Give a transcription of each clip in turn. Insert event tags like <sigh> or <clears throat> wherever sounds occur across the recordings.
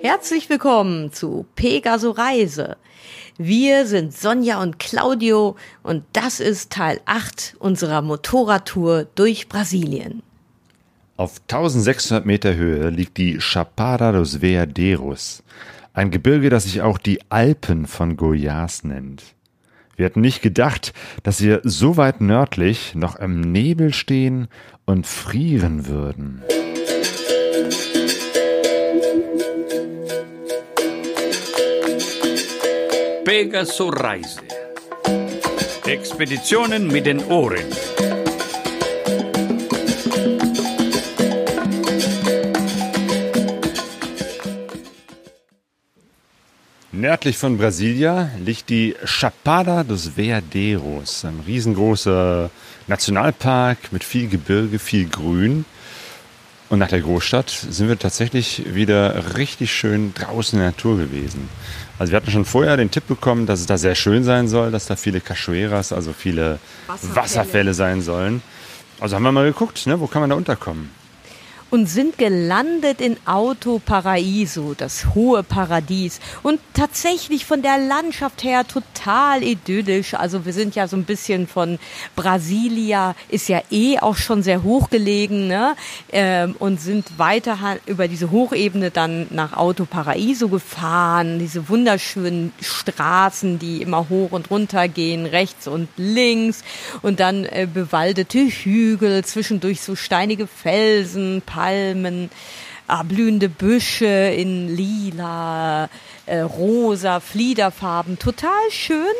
Herzlich willkommen zu Pegaso Reise. Wir sind Sonja und Claudio und das ist Teil 8 unserer Motorradtour durch Brasilien. Auf 1600 Meter Höhe liegt die Chapada dos Veadeiros, ein Gebirge, das sich auch die Alpen von Goiás nennt. Wir hätten nicht gedacht, dass wir so weit nördlich noch im Nebel stehen und frieren würden. Pegaso Reise. Expeditionen mit den Ohren. Nördlich von Brasilia liegt die Chapada dos Veadeiros, ein riesengroßer Nationalpark mit viel Gebirge, viel Grün. Und nach der Großstadt sind wir tatsächlich wieder richtig schön draußen in der Natur gewesen. Also wir hatten schon vorher den Tipp bekommen, dass es da sehr schön sein soll, dass da viele Cachoeiras, also viele Wasserfälle, Wasserfälle sein sollen. Also haben wir mal geguckt, ne, wo kann man da unterkommen? Und sind gelandet in Auto Paraiso, das hohe Paradies. Und tatsächlich von der Landschaft her total idyllisch. Also wir sind ja so ein bisschen von Brasilia, ist ja eh auch schon sehr hoch gelegen, ne? Ähm, und sind weiter über diese Hochebene dann nach Auto Paraiso gefahren. Diese wunderschönen Straßen, die immer hoch und runter gehen, rechts und links. Und dann äh, bewaldete Hügel, zwischendurch so steinige Felsen, Palmen, ah, blühende Büsche in lila, äh, rosa, Fliederfarben. Total schön.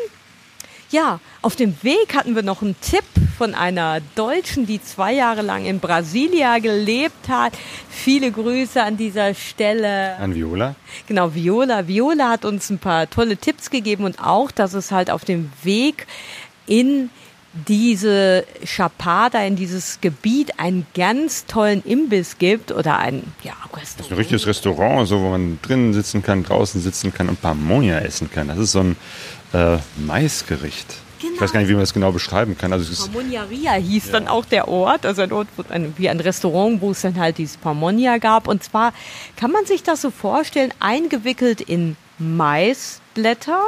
Ja, auf dem Weg hatten wir noch einen Tipp von einer Deutschen, die zwei Jahre lang in Brasilia gelebt hat. Viele Grüße an dieser Stelle. An Viola? Genau, Viola. Viola hat uns ein paar tolle Tipps gegeben und auch, dass es halt auf dem Weg in diese Chapada, in dieses Gebiet einen ganz tollen Imbiss gibt oder ein ja, Restaurant. Das ist ein richtiges Restaurant, so, wo man drinnen sitzen kann, draußen sitzen kann und Pamonia essen kann. Das ist so ein äh, Maisgericht. Genau. Ich weiß gar nicht, wie man das genau beschreiben kann. Also Pamonjaria hieß ja. dann auch der Ort, also ein Ort, ein, wie ein Restaurant, wo es dann halt dieses Pamonia gab. Und zwar kann man sich das so vorstellen, eingewickelt in Maisblätter,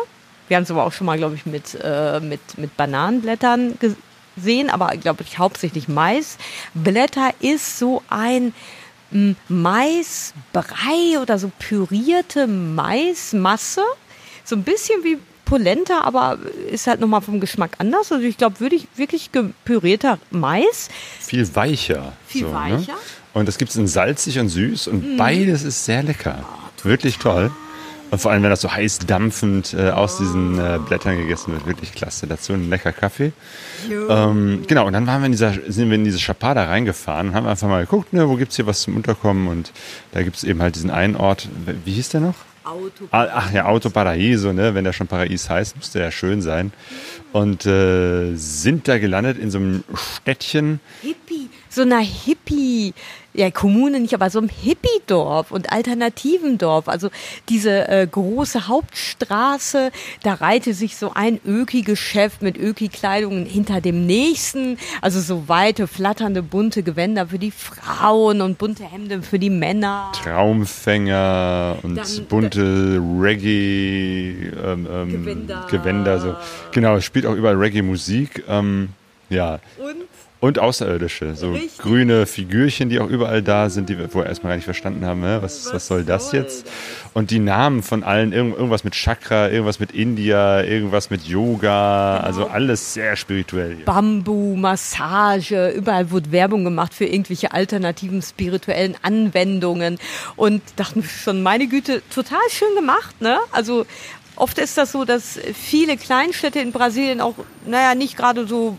wir haben es aber auch schon mal, glaube ich, mit, äh, mit, mit Bananenblättern gesehen, aber glaube ich hauptsächlich Mais. Blätter ist so ein hm, Maisbrei oder so pürierte Maismasse. So ein bisschen wie Polenta, aber ist halt nochmal vom Geschmack anders. Also ich glaube, würde ich wirklich gepürierter Mais. Viel weicher. Viel so, ne? weicher. Ne? Und das gibt es in salzig und süß und mm. beides ist sehr lecker. Oh, Wirklich toll. Und vor allem, wenn das so heiß dampfend äh, aus diesen äh, Blättern gegessen wird, wirklich klasse. Dazu ein lecker Kaffee. Ähm, genau, und dann waren wir in dieser, sind wir in diese Chapada reingefahren, haben einfach mal geguckt, ne, wo gibt's hier was zum Unterkommen und da gibt's eben halt diesen einen Ort, wie hieß der noch? Auto ah, Ach ja, Auto Paraiso, ne? wenn der schon Paradies heißt, müsste ja schön sein. Und äh, sind da gelandet in so einem Städtchen. Hippie, so einer Hippie ja, Kommune nicht, aber so einem Hippie-Dorf und alternativen Dorf. Also diese äh, große Hauptstraße, da reihte sich so ein Öki-Geschäft mit Öki-Kleidungen hinter dem nächsten. Also so weite, flatternde, bunte Gewänder für die Frauen und bunte Hemden für die Männer. Traumfänger und Dann, bunte Reggae ähm, ähm, Gewänder. Gewänder. So. Genau, es spielt auch überall Reggae-Musik. Ähm, ja. Und und Außerirdische, so Richtig. grüne Figürchen, die auch überall da sind, die wir vorher erstmal gar nicht verstanden haben, was, was, was soll das jetzt? Und die Namen von allen, irgendwas mit Chakra, irgendwas mit India, irgendwas mit Yoga, genau. also alles sehr spirituell. Hier. Bambu, Massage, überall wurde Werbung gemacht für irgendwelche alternativen spirituellen Anwendungen und dachten schon, meine Güte, total schön gemacht, ne? Also oft ist das so, dass viele Kleinstädte in Brasilien auch, naja, nicht gerade so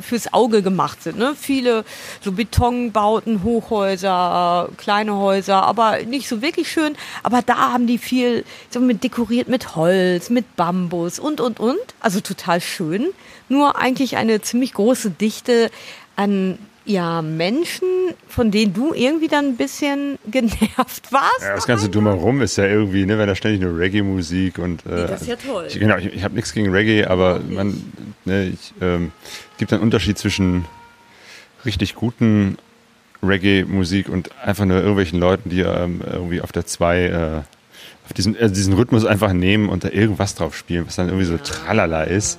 fürs Auge gemacht sind. Ne? Viele so Betonbauten, Hochhäuser, kleine Häuser, aber nicht so wirklich schön. Aber da haben die viel so mit dekoriert mit Holz, mit Bambus und und und. Also total schön. Nur eigentlich eine ziemlich große Dichte an ja Menschen, von denen du irgendwie dann ein bisschen <laughs> genervt warst. Ja, das ganze Drumherum ist ja irgendwie, ne, wenn da ständig nur Reggae-Musik und. Äh, das ist ja toll. Ich, genau, ich, ich habe nichts gegen Reggae, aber man, ne, ich, ähm, es gibt einen Unterschied zwischen richtig guten Reggae-Musik und einfach nur irgendwelchen Leuten, die ähm, irgendwie auf der 2 äh, auf diesen, äh, diesen Rhythmus einfach nehmen und da irgendwas drauf spielen, was dann irgendwie so tralala ist.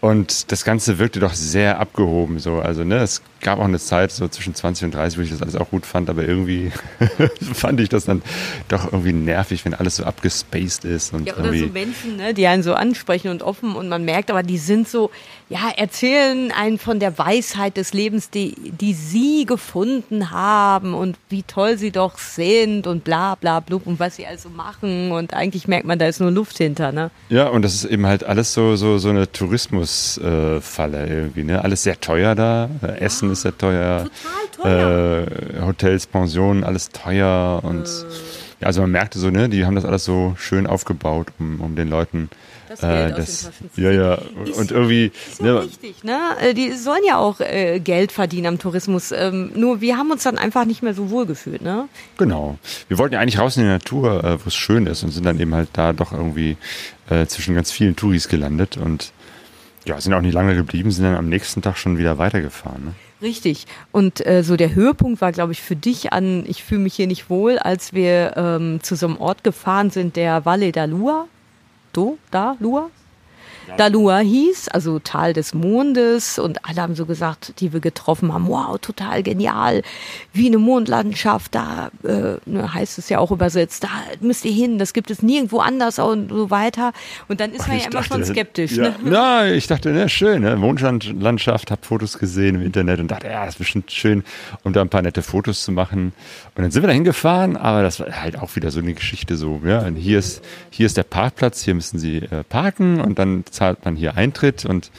Und das Ganze wirkte doch sehr abgehoben. So. Also, ne, es gab auch eine Zeit, so zwischen 20 und 30, wo ich das alles auch gut fand, aber irgendwie <laughs> fand ich das dann doch irgendwie nervig, wenn alles so abgespaced ist. Und ja, oder irgendwie so Menschen, ne, die einen so ansprechen und offen und man merkt, aber die sind so, ja, erzählen einen von der Weisheit des Lebens, die, die sie gefunden haben und wie toll sie doch sind und bla bla blub und was sie also machen und eigentlich merkt man, da ist nur Luft hinter, ne? Ja, und das ist eben halt alles so, so, so eine Tourismusfalle irgendwie, ne? Alles sehr teuer da. Äh, Essen ist sehr teuer. Total teuer. Äh, Hotels, Pensionen, alles teuer und ja, also man merkte so, ne, die haben das alles so schön aufgebaut, um, um den Leuten Das Geld äh, zu ja, ja, Ist- und irgendwie, Ist ja ne, richtig, ne? Äh, Die sollen ja auch äh, Geld verdienen am Tourismus. Ähm, nur wir haben uns dann einfach nicht mehr so wohl gefühlt, ne? Genau. Wir wollten ja eigentlich raus in die Natur, äh, wo es schön ist und sind dann eben halt da doch irgendwie äh, zwischen ganz vielen Touris gelandet und ja, sind auch nicht lange geblieben, sind dann am nächsten Tag schon wieder weitergefahren. Ne? Richtig. Und äh, so der Höhepunkt war, glaube ich, für dich an, ich fühle mich hier nicht wohl, als wir ähm, zu so einem Ort gefahren sind, der Valle da Lua. Do, da, Lua? Dalua hieß, also Tal des Mondes und alle haben so gesagt, die wir getroffen haben, wow, total genial, wie eine Mondlandschaft, da äh, ne, heißt es ja auch übersetzt, da müsst ihr hin, das gibt es nirgendwo anders und so weiter. Und dann ist man ja Ich immer schon dachte, skeptisch. Ja, Ne? Na, ich dachte, ne, schön, ne? Mondlandschaft, hab Fotos gesehen im Internet und dachte, ja, das ist bestimmt schön, um da ein paar nette Fotos zu machen. Und dann sind wir da hingefahren, aber das war halt auch wieder so eine Geschichte so, ja, und hier ist, hier ist der Parkplatz, hier müssen Sie äh, parken und dann zahlt man hier Eintritt und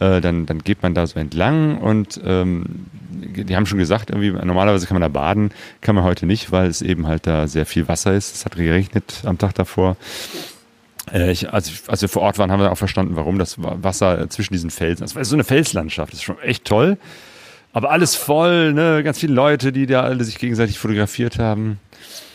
äh, dann, dann geht man da so entlang und ähm, die haben schon gesagt, irgendwie, normalerweise kann man da baden, kann man heute nicht, weil es eben halt da sehr viel Wasser ist. Es hat geregnet am Tag davor. Äh, ich, als, ich- als wir vor Ort waren, haben wir auch verstanden, warum das Wa- Wasser zwischen diesen Felsen. Das war so eine Felslandschaft, das ist schon echt toll. Aber alles voll, ne? Ganz viele Leute, die da alle sich gegenseitig fotografiert haben.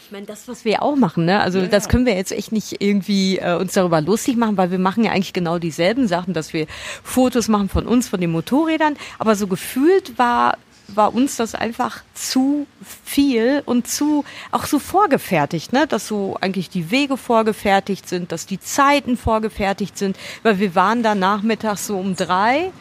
Ich meine, das, was wir auch machen, ne? Also das können wir jetzt echt nicht irgendwie äh, uns darüber lustig machen, weil wir machen ja eigentlich genau dieselben Sachen, dass wir Fotos machen von uns, von den Motorrädern. Aber so gefühlt war war uns das einfach zu viel und zu auch so vorgefertigt, ne? Dass so eigentlich die Wege vorgefertigt sind, dass die Zeiten vorgefertigt sind, weil wir waren da nachmittags so um drei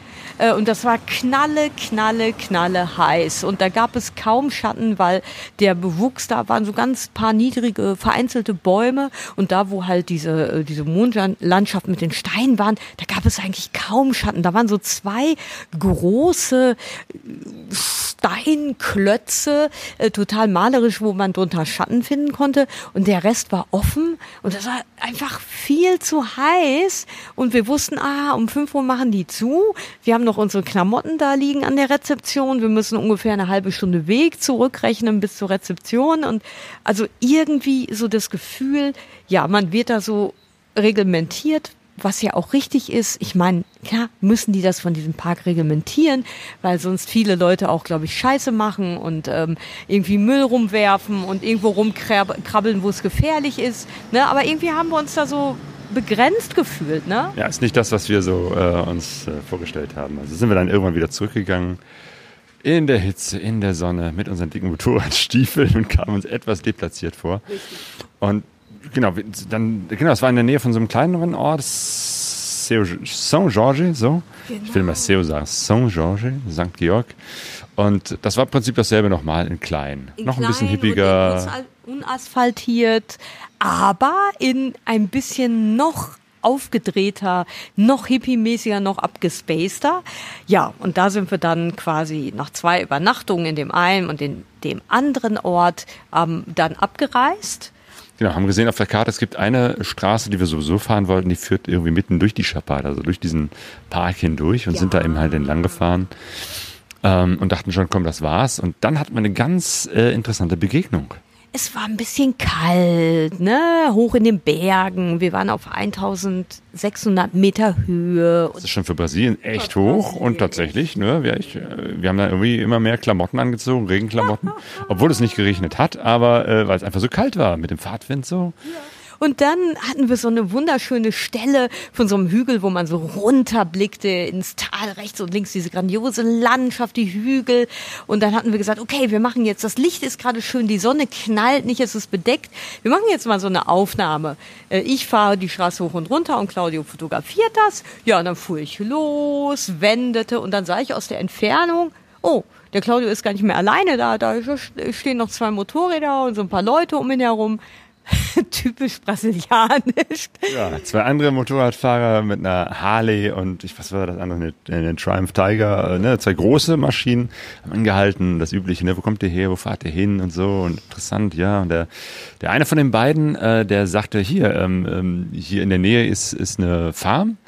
und das war knalle, knalle, knalle heiß. Und da gab es kaum Schatten, weil der Bewuchs da waren so ganz paar niedrige, vereinzelte Bäume. Und da, wo halt diese, äh, diese Mondlandschaft mit den Steinen waren, da gab es eigentlich kaum Schatten. Da waren so zwei große Steinklötze, äh, total malerisch, wo man drunter Schatten finden konnte. Und der Rest war offen. Und das war einfach viel zu heiß. Und wir wussten, ah, um 5 Uhr machen die zu. Wir haben noch unsere Klamotten da liegen an der Rezeption. Wir müssen ungefähr eine halbe Stunde Weg zurückrechnen bis zur Rezeption. Und also irgendwie so das Gefühl, ja, man wird da so reglementiert, was ja auch richtig ist. Ich meine, klar müssen die das von diesem Park reglementieren, weil sonst viele Leute auch, glaube ich, Scheiße machen und ähm, irgendwie Müll rumwerfen und irgendwo rumkrabbeln, wo es gefährlich ist. Ne? Aber irgendwie haben wir uns da so begrenzt gefühlt, ne? Ja, ist nicht das, was wir so äh, uns äh, vorgestellt haben. Also sind wir dann irgendwann wieder zurückgegangen. In der Hitze, in der Sonne, mit unseren dicken Motorradstiefeln und kamen uns etwas deplatziert vor. Und genau, dann, genau, es war in der Nähe von so einem kleineren Ort, Saint-Georges, so. Ich will mal Seu sagen, Saint-Georges, St. Georg. Und das war im Prinzip dasselbe nochmal in klein. In Noch ein bisschen klein hippiger. unasphaltiert, aber in ein bisschen noch aufgedrehter, noch hippie-mäßiger, noch abgespaceder. Ja, und da sind wir dann quasi nach zwei Übernachtungen in dem einen und in dem anderen Ort ähm, dann abgereist. Genau, haben gesehen auf der Karte, es gibt eine Straße, die wir sowieso fahren wollten, die führt irgendwie mitten durch die Chapada, also durch diesen Park hindurch und sind da eben halt entlang gefahren ähm, und dachten schon, komm, das war's. Und dann hatten wir eine ganz äh, interessante Begegnung. Es war ein bisschen kalt, ne? Hoch in den Bergen. Wir waren auf 1600 Meter Höhe. Das ist schon für Brasilien echt hoch und tatsächlich, ne, wir, ich, wir haben da irgendwie immer mehr Klamotten angezogen, Regenklamotten, <laughs> obwohl es nicht geregnet hat, aber äh, weil es einfach so kalt war mit dem Fahrtwind so. Und dann hatten wir so eine wunderschöne Stelle von so einem Hügel, wo man so runterblickte ins Tal, rechts und links diese grandiose Landschaft, die Hügel. Und dann hatten wir gesagt, okay, wir machen jetzt, das Licht ist gerade schön, die Sonne knallt nicht, es ist bedeckt. Wir machen jetzt mal so eine Aufnahme. Äh, Ich fahre die Straße hoch und runter und Claudio fotografiert das. Ja, und dann fuhr ich los, wendete und dann sah ich aus der Entfernung, oh, der Claudio ist gar nicht mehr alleine da, da stehen noch zwei Motorräder und so ein paar Leute um ihn herum. <laughs> Typisch brasilianisch. Ja, zwei andere Motorradfahrer mit einer Harley und ich, was war das andere, eine, eine Triumph Tiger, äh, ne, zwei große Maschinen haben angehalten, das übliche, ne, wo kommt ihr her, wo fahrt ihr hin und so und interessant, ja, und der, der eine von den beiden, äh, der sagte, hier, ähm, ähm, hier in der Nähe ist, ist eine Farm,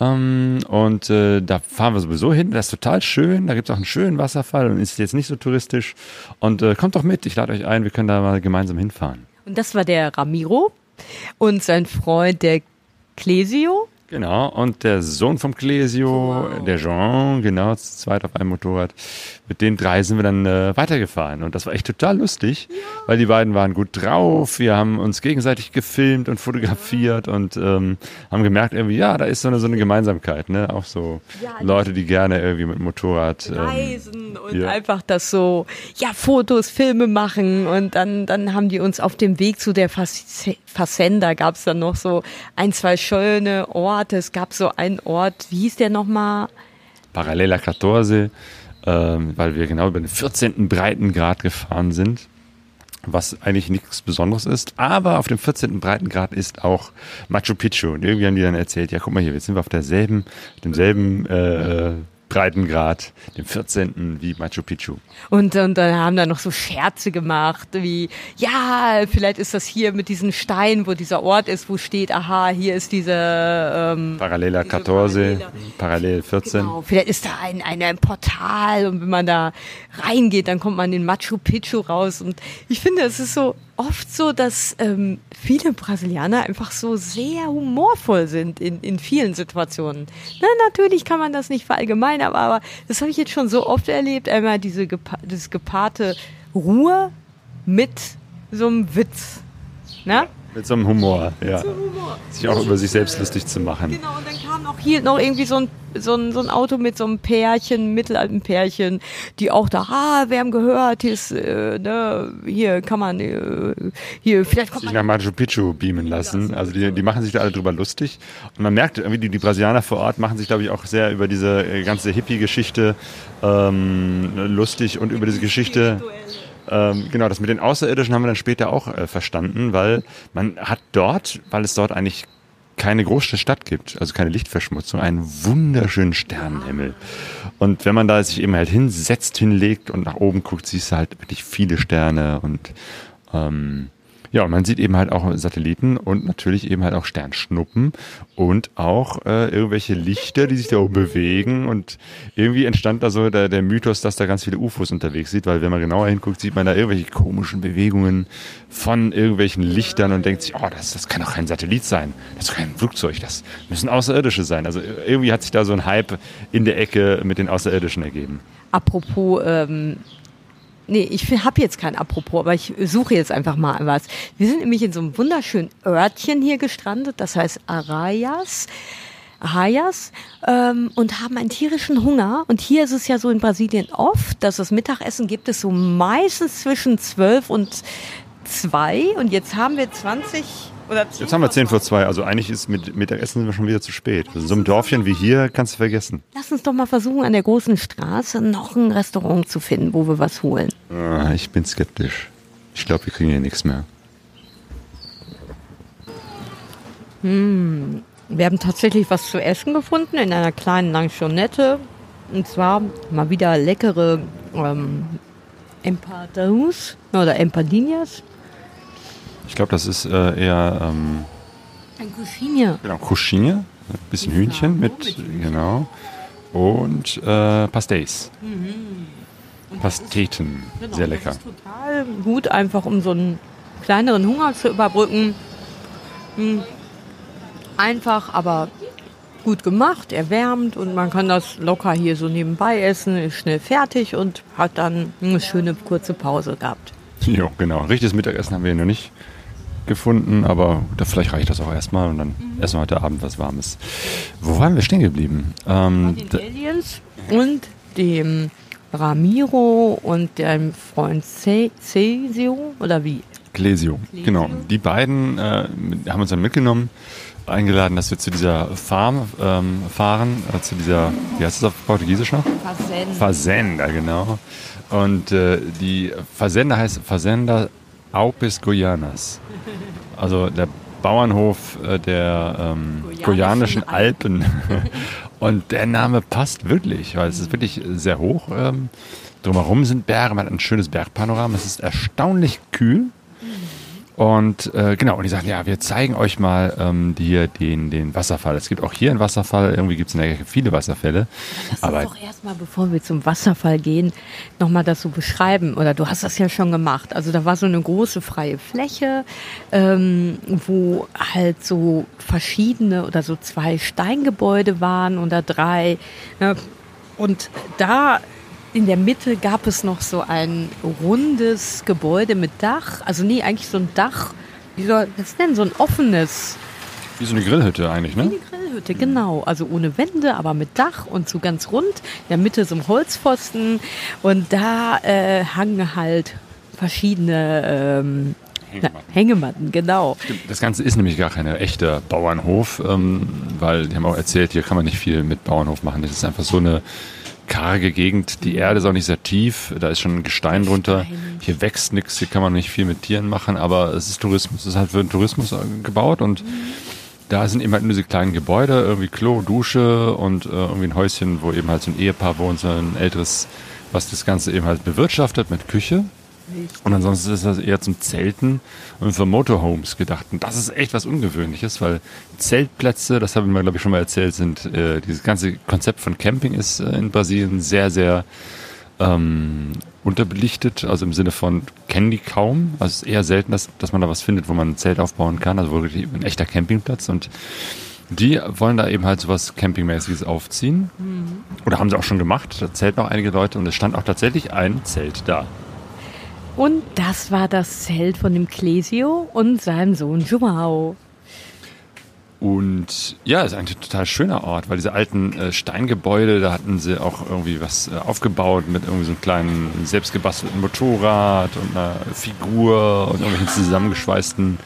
ähm, und äh, da fahren wir sowieso hin. Das ist total schön. Da gibt es auch einen schönen Wasserfall und ist jetzt nicht so touristisch. Und äh, kommt doch mit, ich lade euch ein, wir können da mal gemeinsam hinfahren. Und das war der Ramiro und sein Freund, der Clesio. Genau, und der Sohn vom Clesio, der Jean, genau, zu zweit auf einem Motorrad. Mit den drei sind wir dann äh, weitergefahren. Und das war echt total lustig, weil die beiden waren gut drauf. Wir haben uns gegenseitig gefilmt und fotografiert und ähm, haben gemerkt, irgendwie, ja, da ist so eine, so eine Gemeinsamkeit, ne? Auch so Ja, Leute, die gerne irgendwie mit Motorrad. Ähm, Reisen und ja. einfach das so, ja, Fotos, Filme machen. Und dann, dann haben die uns auf dem Weg zu der Fazenda gab es dann noch so ein, zwei schöne Orte. Es gab so einen Ort, wie hieß der nochmal? Paralela 14, ähm, weil wir genau über den 14. Breitengrad gefahren sind, was eigentlich nichts Besonderes ist. Aber auf dem 14. Breitengrad ist auch Machu Picchu. Und irgendwie haben die dann erzählt, ja, guck mal hier, jetzt sind wir auf derselben, demselben äh, Breitengrad, dem 14. wie Machu Picchu. Und, und dann haben da noch so Scherze gemacht, wie, ja, vielleicht ist das hier mit diesen Steinen, wo dieser Ort ist, wo steht, aha, hier ist diese, ähm, Paralela Diese 14, Paralela. Parallel 14. Genau, vielleicht ist da ein, ein, ein Portal und wenn man da reingeht, dann kommt man in Machu Picchu raus. Und ich finde, es ist so oft so, dass ähm, viele Brasilianer einfach so sehr humorvoll sind in, in vielen Situationen. Na, natürlich kann man das nicht verallgemeinern, aber, aber das habe ich jetzt schon so oft erlebt. Einmal diese gepa das gepaarte Ruhe mit so einem Witz. Na? Mit so einem Humor, ja. Sich auch über sich selbst lustig zu machen. Genau, und dann kam noch hier noch irgendwie so ein, so ein, so ein Auto mit so einem Pärchen, mittelalten Pärchen, die auch da, ah, wir haben gehört, hier ist, äh, ne, hier kann man, äh, hier, vielleicht kommt sich nach Machu Picchu beamen lassen. Also die, die machen sich da alle drüber lustig. Und man merkt irgendwie, die, die Brasilianer vor Ort machen sich, glaube ich, auch sehr über diese äh, ganze Hippie-Geschichte ähm, lustig und über diese Geschichte. Ähm, genau, das mit den Außerirdischen haben wir dann später auch äh, verstanden, weil man hat dort, weil es dort eigentlich keine große Stadt gibt, also keine Lichtverschmutzung, einen wunderschönen Sternenhimmel. Und wenn man da sich eben halt hinsetzt, hinlegt und nach oben guckt, siehst du halt wirklich viele Sterne und ähm, ja, und man sieht eben halt auch Satelliten und natürlich eben halt auch Sternschnuppen und auch äh, irgendwelche Lichter, die sich da oben bewegen. Und irgendwie entstand da so der, der Mythos, dass da ganz viele UFOs unterwegs sind, weil wenn man genauer hinguckt, sieht man da irgendwelche komischen Bewegungen von irgendwelchen Lichtern und denkt sich, oh, das, das kann doch kein Satellit sein, das ist kein Flugzeug, das müssen Außerirdische sein. Also irgendwie hat sich da so ein Hype in der Ecke mit den Außerirdischen ergeben. Apropos, ähm, nee, ich habe jetzt kein Apropos, aber ich suche jetzt einfach mal was. Wir sind nämlich in so einem wunderschönen Örtchen hier gestrandet, das heißt Arraias. Arraias ähm, und haben einen tierischen Hunger. Und hier ist es ja so in Brasilien oft, dass das Mittagessen gibt es so meistens zwischen 12 und 2. Und jetzt haben wir 20 oder 10 Jetzt haben wir 10 vor 2, also eigentlich ist mit Mittagessen sind wir schon wieder zu spät. Also so einem Dörfchen wie hier kannst du vergessen. Lass uns doch mal versuchen, an der großen Straße noch ein Restaurant zu finden, wo wir was holen. Ah, ich bin skeptisch. Ich glaube, wir kriegen hier nichts mehr. Wir haben tatsächlich was zu essen gefunden in einer kleinen Lanchonette. Und zwar mal wieder leckere ähm, Empadas oder Empadinhas. Ich glaube, das ist äh, eher ähm, Ein Coxinha. genau, Coxinha, ein bisschen Hühnchen mit, genau, und äh, Pastéis. Pasteten. Genau, Sehr das lecker. ist total gut, einfach um so einen kleineren Hunger zu überbrücken. Hm. Einfach, aber gut gemacht, erwärmt und man kann das locker hier so nebenbei essen, ist schnell fertig und hat dann eine schöne kurze Pause gehabt. Jo, genau. Richtiges Mittagessen haben wir hier noch nicht gefunden, aber da, vielleicht reicht das auch erstmal und dann Mhm. wir heute Abend was Warmes. Wo waren wir stehen geblieben? Ähm, Den Aliens und dem Ramiro und dem Freund Ce- Cesio oder wie? Clesio, genau. Die beiden äh, haben uns dann mitgenommen, eingeladen, dass wir zu dieser Farm ähm, fahren, äh, zu dieser, wie heißt das auf Portugiesisch noch? Fazenda, genau. Und äh, die Fazenda heißt Fazenda Alpes Goianas. Also der Bauernhof äh, der ähm, Goianischen Alpen. <laughs> Und der Name passt wirklich, weil es ist wirklich sehr hoch. Ähm, drumherum sind Berge, man hat ein schönes Bergpanorama. Es ist erstaunlich kühl. Und äh, genau, und die sagen, ja, wir zeigen euch mal ähm, hier den, den Wasserfall. Es gibt auch hier einen Wasserfall, irgendwie gibt es in der Ecke viele Wasserfälle. Lass Aber uns doch erstmal, bevor wir zum Wasserfall gehen, nochmal das so beschreiben. Oder du hast das ja schon gemacht. Also da war so eine große freie Fläche, ähm, wo halt so verschiedene oder so zwei Steingebäude waren oder drei. Ne? Und da in der Mitte gab es noch so ein rundes Gebäude mit Dach. Also nee, eigentlich so ein Dach. Wie soll das denn? So ein offenes wie so eine Grillhütte eigentlich, wie ne? eine Grillhütte, genau. Also ohne Wände, aber mit Dach und so ganz rund. In der Mitte so ein Holzpfosten. Und da äh, hangen halt verschiedene ähm, Hängematten. Na, Hängematten, genau. Das Ganze ist nämlich gar kein echter Bauernhof, ähm, weil die haben auch erzählt, hier kann man nicht viel mit Bauernhof machen. Das ist einfach so eine karge Gegend. Die Erde ist auch nicht sehr tief, da ist schon Gestein drunter. Hier wächst nichts, hier kann man nicht viel mit Tieren machen, aber es ist Tourismus. Es ist halt für den Tourismus äh, gebaut und da sind eben halt nur diese kleinen Gebäude, irgendwie Klo, Dusche und äh, irgendwie ein Häuschen, wo eben halt so ein Ehepaar wohnt, so ein älteres, was das Ganze eben halt bewirtschaftet mit Küche. Und ansonsten ist das eher zum Zelten und für Motorhomes gedacht. Und das ist echt was Ungewöhnliches, weil Zeltplätze, das haben wir, glaube ich, schon mal erzählt, sind, äh, dieses ganze Konzept von Camping ist äh, in Brasilien sehr, sehr ähm, unterbelichtet. Also im Sinne von, kennen die kaum. Also es ist eher selten, dass, dass man da was findet, wo man ein Zelt aufbauen kann. Also wirklich ein echter Campingplatz. Und die wollen da eben halt sowas Campingmäßiges aufziehen. Oder haben sie auch schon gemacht. Da zelten auch einige Leute und es stand auch tatsächlich ein Zelt da. Und das war das Zelt von dem Clesio und seinem Sohn Joao. Und ja, es ist ein total schöner Ort, weil diese alten äh, Steingebäude, da hatten sie auch irgendwie was äh, aufgebaut mit irgendwie so einem kleinen selbstgebastelten Motorrad und einer Figur und irgendwelchen zusammengeschweißten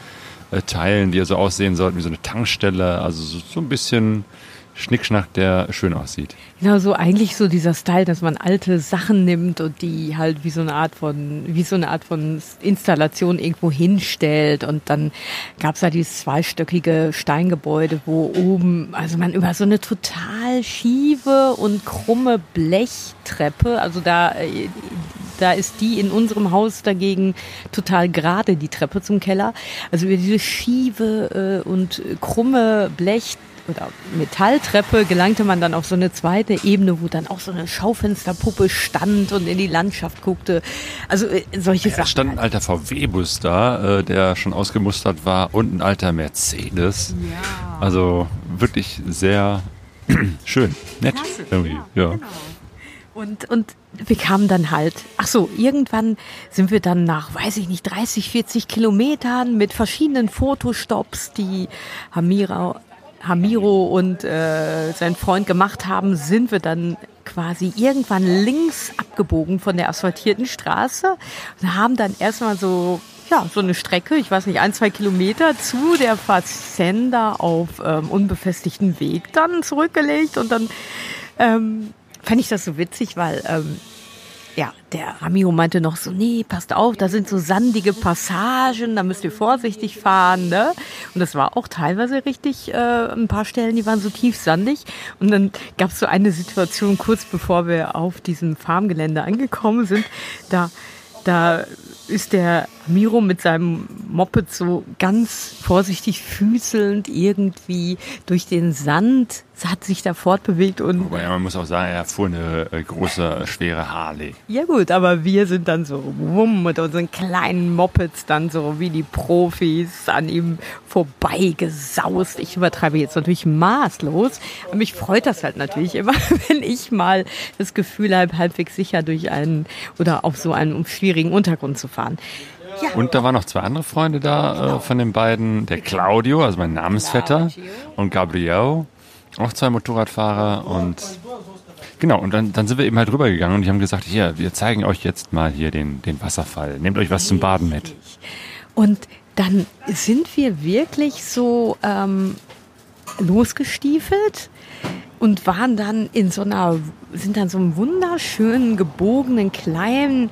äh, Teilen, die ja so aussehen sollten wie so eine Tankstelle. Also so, so ein bisschen Schnickschnack, der schön aussieht. Genau, so eigentlich so dieser Style, dass man alte Sachen nimmt und die halt wie so eine Art von, wie so eine Art von Installation irgendwo hinstellt. Und dann gab's da dieses zweistöckige Steingebäude, wo oben, also man über so eine total schiefe und krumme Blechtreppe, also da, da ist die in unserem Haus dagegen total gerade, die Treppe zum Keller. Also über diese schiefe äh, und krumme Blech oder Metalltreppe gelangte man dann auf so eine zweite Ebene, wo dann auch so eine Schaufensterpuppe stand und in die Landschaft guckte. Also äh, solche Ja, Sachen. es stand ein alter VW-Bus da, äh, der schon ausgemustert war und ein alter Mercedes. Ja. Also wirklich sehr <clears throat> schön, nett irgendwie. Ja, genau. Und, und wir kamen dann halt, ach so, irgendwann sind wir dann nach, weiß ich nicht, 30, 40 Kilometern mit verschiedenen Fotostops, die Hamira, Hamiro und äh, sein Freund gemacht haben, sind wir dann quasi irgendwann links abgebogen von der asphaltierten Straße. Und haben dann erstmal so ja, so eine Strecke, ich weiß nicht, ein, zwei Kilometer zu der Fazenda auf ähm, unbefestigten Weg dann zurückgelegt und dann ähm, fand ich das so witzig, weil ähm, ja, der Ramiro meinte noch so, nee, passt auf, da sind so sandige Passagen, da müsst ihr vorsichtig fahren, ne? Und das war auch teilweise richtig, äh, ein paar Stellen, die waren so tief sandig. Und dann gab es so eine Situation, kurz bevor wir auf diesem Farmgelände angekommen sind, da, da ist der Miro mit seinem Moped so ganz vorsichtig füßelnd irgendwie durch den Sand hat sich da fortbewegt und. Aber ja, man muss auch sagen, er fuhr eine äh, große, schwere Harley. Ja gut, aber wir sind dann so wumm mit unseren kleinen Mopeds dann so wie die Profis an ihm vorbeigesaust. Ich übertreibe jetzt natürlich maßlos, aber mich freut das halt natürlich immer, <laughs> wenn ich mal das Gefühl habe, halbwegs sicher durch einen oder auf so einen schwierigen Untergrund zu fahren. Ja. Und da waren noch zwei andere Freunde da äh, von den beiden. Der Claudio, also mein Namensvetter, und Gabriel, auch zwei Motorradfahrer. Und genau, und dann, dann sind wir eben halt rübergegangen und die haben gesagt, hier, wir zeigen euch jetzt mal hier den, den Wasserfall. Nehmt euch was zum Baden mit. Und dann sind wir wirklich so ähm, losgestiefelt und waren dann in so einer, sind dann so einem wunderschönen, gebogenen, kleinen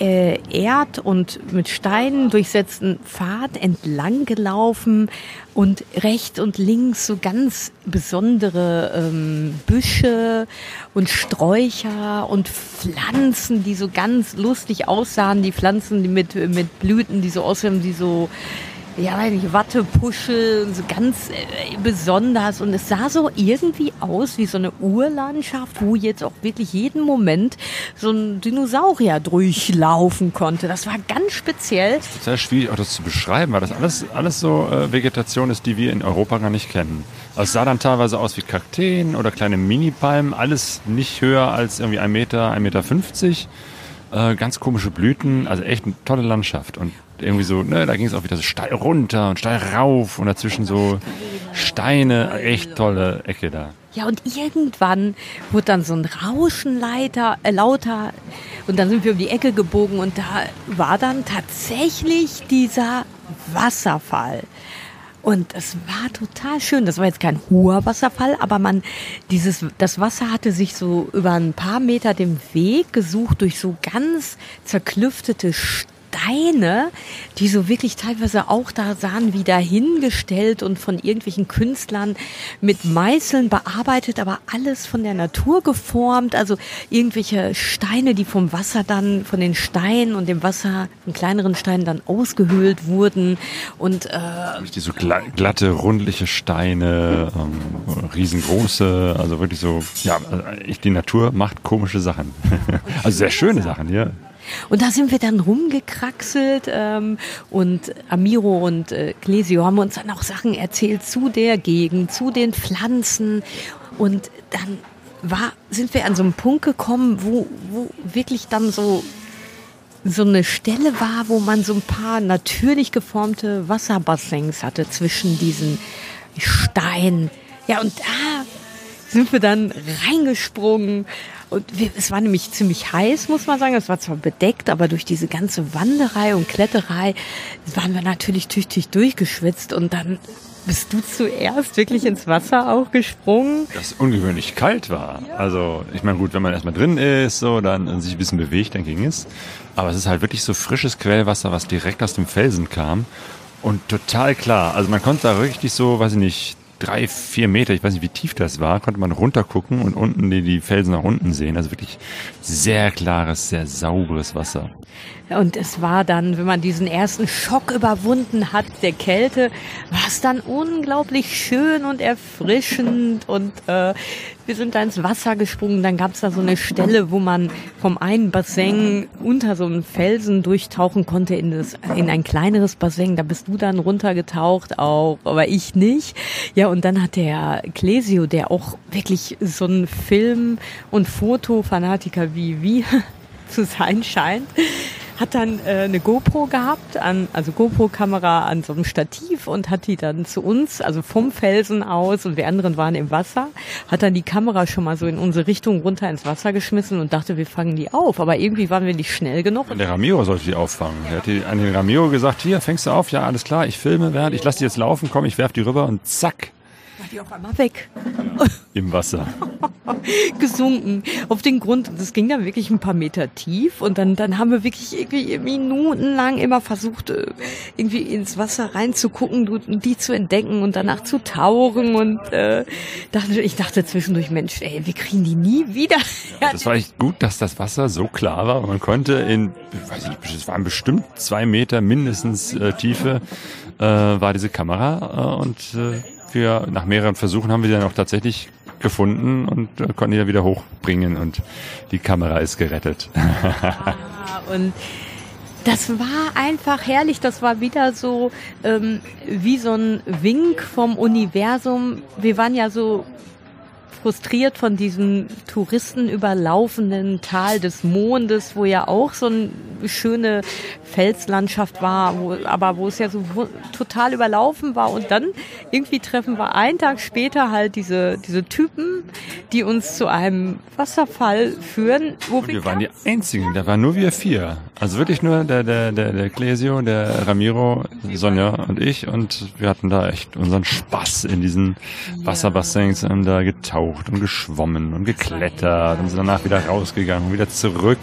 äh, Erd- und mit Steinen durchsetzten Pfad entlang gelaufen und rechts und links so ganz besondere ähm, Büsche und Sträucher und Pflanzen, die so ganz lustig aussahen. Die Pflanzen die mit, mit Blüten, die so aussehen, die so ja, weiß nicht, Wattepuschel, so ganz äh, besonders. Und es sah so irgendwie aus wie so eine Urlandschaft, wo jetzt auch wirklich jeden Moment so ein Dinosaurier durchlaufen konnte. Das war ganz speziell. Das ist sehr schwierig auch das zu beschreiben, weil das alles, alles so äh, Vegetation ist, die wir in Europa gar nicht kennen. Also es sah dann teilweise aus wie Kakteen oder kleine Minipalmen, alles nicht höher als irgendwie ein Meter, ein Meter. fünfzig. Äh, ganz komische Blüten, also echt eine tolle Landschaft. Und irgendwie so, ne, da ging es auch wieder so steil runter und steil rauf und dazwischen so Steine, echt tolle Ecke da. Ja, und irgendwann wurde dann so ein Rauschen leiter, äh, lauter und dann sind wir um die Ecke gebogen und da war dann tatsächlich dieser Wasserfall. Und es war total schön. Das war jetzt kein hoher Wasserfall, aber man, dieses, das Wasser hatte sich so über ein paar Meter den Weg gesucht durch so ganz zerklüftete Steine Steine, die so wirklich teilweise auch da sahen wie dahingestellt und von irgendwelchen Künstlern mit Meißeln bearbeitet, aber alles von der Natur geformt. Also irgendwelche Steine, die vom Wasser dann, von den Steinen und dem Wasser, von kleineren Steinen dann ausgehöhlt wurden. Und äh, die so glatte, rundliche Steine, ähm, riesengroße, also wirklich so, ja, die Natur macht komische Sachen. <laughs> also sehr schöne Sachen, ja. Und da sind wir dann rumgekraxelt ähm, und Amiro und äh, Clesio haben uns dann auch Sachen erzählt zu der Gegend, zu den Pflanzen und dann war, sind wir an so einem Punkt gekommen, wo, wo wirklich dann so so eine Stelle war, wo man so ein paar natürlich geformte Wasserbassins hatte zwischen diesen Steinen. Ja, und da sind wir dann reingesprungen und wir, es war nämlich ziemlich heiß, muss man sagen. Es war zwar bedeckt, aber durch diese ganze Wanderei und Kletterei waren wir natürlich tüchtig durchgeschwitzt und dann bist du zuerst wirklich ins Wasser auch gesprungen? Das ungewöhnlich kalt war. Also, ich meine, gut, wenn man erstmal drin ist, so, dann sich ein bisschen bewegt, dann ging es. Aber es ist halt wirklich so frisches Quellwasser, was direkt aus dem Felsen kam. Und total klar. Also man konnte da richtig so, weiß ich nicht, drei, vier Meter, ich weiß nicht, wie tief das war, konnte man runtergucken und unten die, die Felsen nach unten sehen. Also wirklich sehr klares, sehr sauberes Wasser. Und es war dann, wenn man diesen ersten Schock überwunden hat, der Kälte, war es dann unglaublich schön und erfrischend. Und äh, wir sind da ins Wasser gesprungen. Dann gab es da so eine Stelle, wo man vom einen Bassin unter so einem Felsen durchtauchen konnte in, das, in ein kleineres Bassin. Da bist du dann runtergetaucht auch, aber ich nicht. Ja, und dann hat der Clesio, der auch wirklich so ein Film- und Fotofanatiker wie wie zu sein scheint, hat dann äh, eine GoPro gehabt, an, also GoPro-Kamera an so einem Stativ und hat die dann zu uns, also vom Felsen aus und wir anderen waren im Wasser, hat dann die Kamera schon mal so in unsere Richtung runter ins Wasser geschmissen und dachte, wir fangen die auf. Aber irgendwie waren wir nicht schnell genug. Der Ramiro sollte die auffangen. Er hat die, an den Ramiro gesagt, hier, fängst du auf? Ja, alles klar, ich filme, während ich lasse die jetzt laufen, komm, ich werf die rüber und zack die auf einmal weg. <laughs> Im Wasser. gesunken auf den Grund. Das ging dann wirklich ein paar Meter tief und dann, dann haben wir wirklich irgendwie minutenlang immer versucht, äh, irgendwie ins Wasser reinzugucken, die zu entdecken und danach zu tauchen und äh, dachte, ich dachte zwischendurch, Mensch, ey, wir kriegen die nie wieder. Das war echt gut, dass das Wasser so klar war. Man konnte in, weiß ich, es waren bestimmt zwei Meter mindestens äh, Tiefe, äh, war diese Kamera äh, und äh, wir nach mehreren Versuchen haben wir dann auch tatsächlich gefunden und äh, konnten die dann wieder hochbringen und die Kamera ist gerettet. ja, und das war einfach herrlich. Das war wieder so ähm, wie so ein Wink vom Universum. Wir waren ja so frustriert von diesem Touristen überlaufenden Tal des Mondes, wo ja auch so eine schöne Felslandschaft war, wo, aber wo es ja so total überlaufen war. Und dann irgendwie treffen wir einen Tag später halt diese, diese Typen, die uns zu einem Wasserfall führen. Wo wir, waren die einzigen, da waren nur wir vier. Also wirklich nur der, der, der, der Clesio, der Ramiro, Sonja und ich. Und wir hatten da echt unseren Spaß in diesen. Wasserbassins, haben da getaucht und geschwommen und geklettert und sind danach wieder rausgegangen und wieder zurück.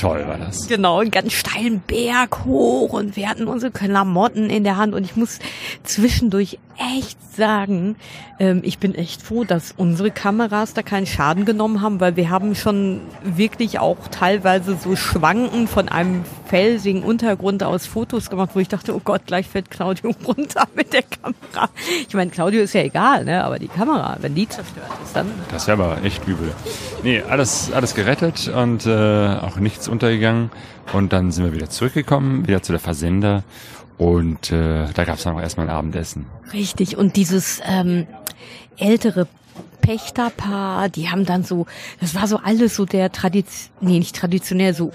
Toll war das. Genau, einen ganz steilen Berg hoch und wir hatten unsere Klamotten in der Hand und ich muss zwischendurch echt sagen, ähm, ich bin echt froh, dass unsere Kameras da keinen Schaden genommen haben, weil wir haben schon wirklich auch teilweise so schwanken von einem felsigen Untergrund aus Fotos gemacht, wo ich dachte, oh Gott, gleich fällt Claudio <laughs> runter mit der Kamera. Ich meine, Claudio ist ja egal, ne? aber die Kamera, wenn die zerstört ist, dann... Das wäre aber echt übel. Nee, alles, alles gerettet und äh, auch nichts untergegangen. Und dann sind wir wieder zurückgekommen, wieder zu der Versender und äh, da gab es dann auch erstmal ein Abendessen. Richtig. Und dieses ähm, ältere Pächterpaar, die haben dann so, das war so alles so der Tradition, nee, nicht traditionell, so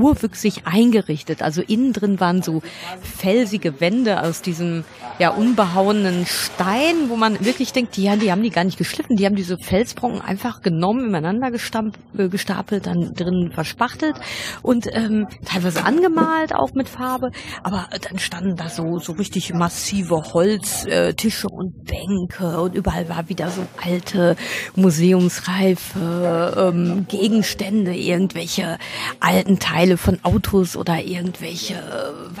urwüchsig eingerichtet. Also innen drin waren so felsige Wände aus diesem ja unbehauenen Stein, wo man wirklich denkt, die, die haben die gar nicht geschliffen, die haben diese Felsbrocken einfach genommen, übereinander äh, gestapelt, dann drin verspachtelt und ähm, teilweise angemalt auch mit Farbe. Aber dann standen da so so richtig massive Holztische und Bänke und überall war wieder so alte museumsreife ähm, Gegenstände, irgendwelche alten Teile Teile von Autos oder irgendwelche,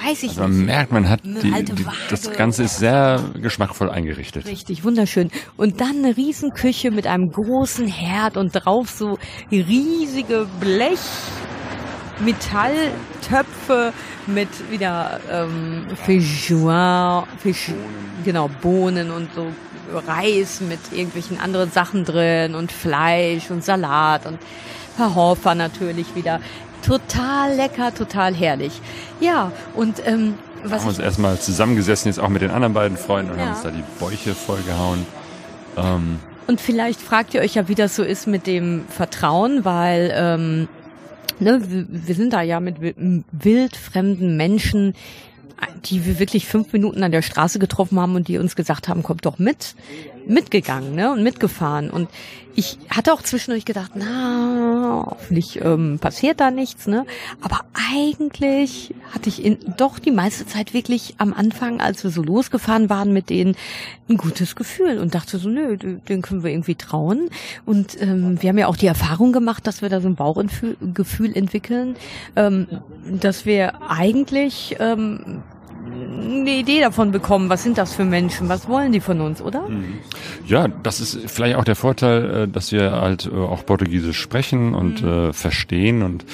weiß ich also man nicht. Man merkt, man hat die, die, das Ganze ist sehr geschmackvoll eingerichtet. Richtig, wunderschön. Und dann eine Riesenküche mit einem großen Herd und drauf so riesige Blech. Metalltöpfe mit wieder ähm, Feijoin, Fisch, genau, Bohnen und so Reis mit irgendwelchen anderen Sachen drin und Fleisch und Salat und Hafer natürlich wieder total lecker, total herrlich. Ja, und ähm, was wir haben uns erstmal zusammengesessen, jetzt auch mit den anderen beiden Freunden und ja. haben uns da die Bäuche vollgehauen. Ähm, und vielleicht fragt ihr euch ja, wie das so ist mit dem Vertrauen, weil ähm, ne, wir sind da ja mit wildfremden Menschen die wir wirklich fünf Minuten an der Straße getroffen haben und die uns gesagt haben, kommt doch mit, mitgegangen ne, und mitgefahren. Und ich hatte auch zwischendurch gedacht, na, hoffentlich ähm, passiert da nichts. Ne? Aber eigentlich hatte ich in, doch die meiste Zeit wirklich am Anfang, als wir so losgefahren waren mit denen, ein gutes Gefühl und dachte so, nö, den können wir irgendwie trauen. Und ähm, wir haben ja auch die Erfahrung gemacht, dass wir da so ein Bauchgefühl entwickeln, ähm, dass wir eigentlich ähm, eine Idee davon bekommen, was sind das für Menschen, was wollen die von uns, oder? Mhm. Ja, das ist vielleicht auch der Vorteil, äh, dass wir halt äh, auch Portugiesisch sprechen und mhm. äh, verstehen und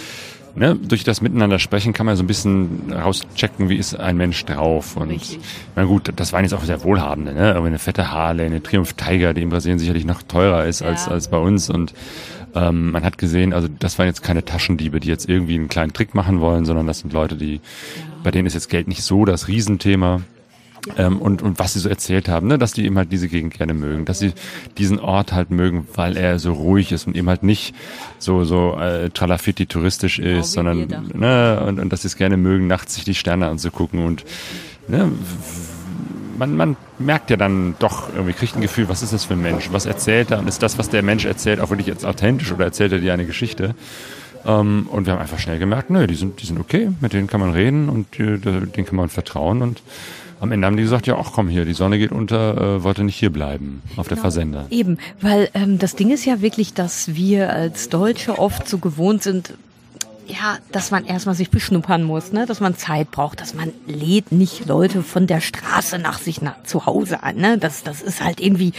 ne, durch das Miteinander sprechen kann man so ein bisschen rauschecken, wie ist ein Mensch drauf. Und Richtig. na gut, das waren jetzt auch sehr wohlhabende, ne? Aber eine fette Harley, eine Triumph Tiger, die in Brasilien sicherlich noch teurer ist ja. als, als bei uns. Und ähm, man hat gesehen, also das waren jetzt keine Taschendiebe, die jetzt irgendwie einen kleinen Trick machen wollen, sondern das sind Leute, die. Bei denen ist jetzt Geld nicht so das Riesenthema. Ähm, und, und was sie so erzählt haben, ne, dass die eben halt diese Gegend gerne mögen, dass sie diesen Ort halt mögen, weil er so ruhig ist und eben halt nicht so so äh, tralafitti touristisch genau, ist, sondern ne, und, und dass sie es gerne mögen, nachts sich die Sterne anzugucken und ne, man, man merkt ja dann doch irgendwie, kriegt ein Gefühl, was ist das für ein Mensch? Was erzählt er? Und ist das, was der Mensch erzählt, auch wirklich jetzt authentisch oder erzählt er dir eine Geschichte? Ähm, und wir haben einfach schnell gemerkt, nö, die sind, die sind okay, mit denen kann man reden und äh, denen kann man vertrauen und am Ende haben die gesagt, ja, ach komm hier, die Sonne geht unter, äh, wollte nicht hier bleiben auf der Versender. Eben, weil ähm, das Ding ist ja wirklich, dass wir als Deutsche oft so gewohnt sind, ja, dass man erstmal sich beschnuppern muss, ne? dass man Zeit braucht, dass man lädt nicht Leute von der Straße nach sich nach, zu Hause an. Ne? Das, das ist halt irgendwie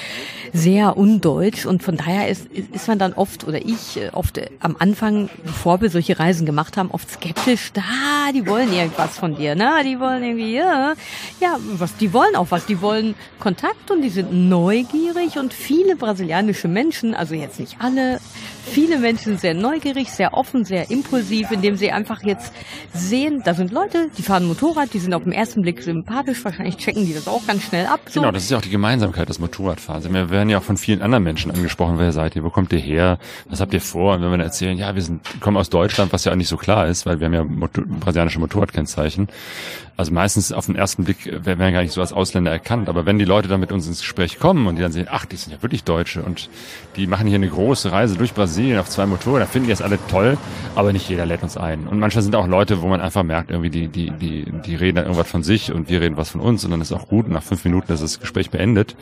sehr undeutsch und von daher ist, ist man dann oft oder ich äh, oft äh, am Anfang, bevor wir solche Reisen gemacht haben, oft skeptisch. Da, die wollen irgendwas von dir, ne? Die wollen irgendwie, ja, ja, was, die wollen auch was. Die wollen Kontakt und die sind neugierig und viele brasilianische Menschen, also jetzt nicht alle, viele Menschen sehr neugierig, sehr offen, sehr impulsiv, indem sie einfach jetzt sehen, da sind Leute, die fahren Motorrad, die sind auf den ersten Blick sympathisch, wahrscheinlich checken die das auch ganz schnell ab. So. Genau, das ist ja auch die Gemeinsamkeit des Motorradfahrens. Wir werden ja auch von vielen anderen Menschen angesprochen, wer seid ihr, wo kommt ihr her, was habt ihr vor? Und wenn wir dann erzählen, ja, wir sind, kommen aus Deutschland, was ja auch nicht so klar ist, weil wir haben ja Motor brasilianische Motorradkennzeichen. Also meistens auf den ersten Blick werden wir gar nicht so als Ausländer erkannt. Aber wenn die Leute dann mit uns ins Gespräch kommen und die dann sehen, ach, die sind ja wirklich Deutsche und die machen hier eine große Reise durch Brasilien auf zwei Motorrädern, finden die das alle toll, aber nicht jeder lädt uns ein. Und manchmal sind auch Leute, wo man einfach merkt, irgendwie die, die, die, die reden dann irgendwas von sich und wir reden was von uns und dann ist auch gut. Nach fünf Minuten ist das Gespräch beendet.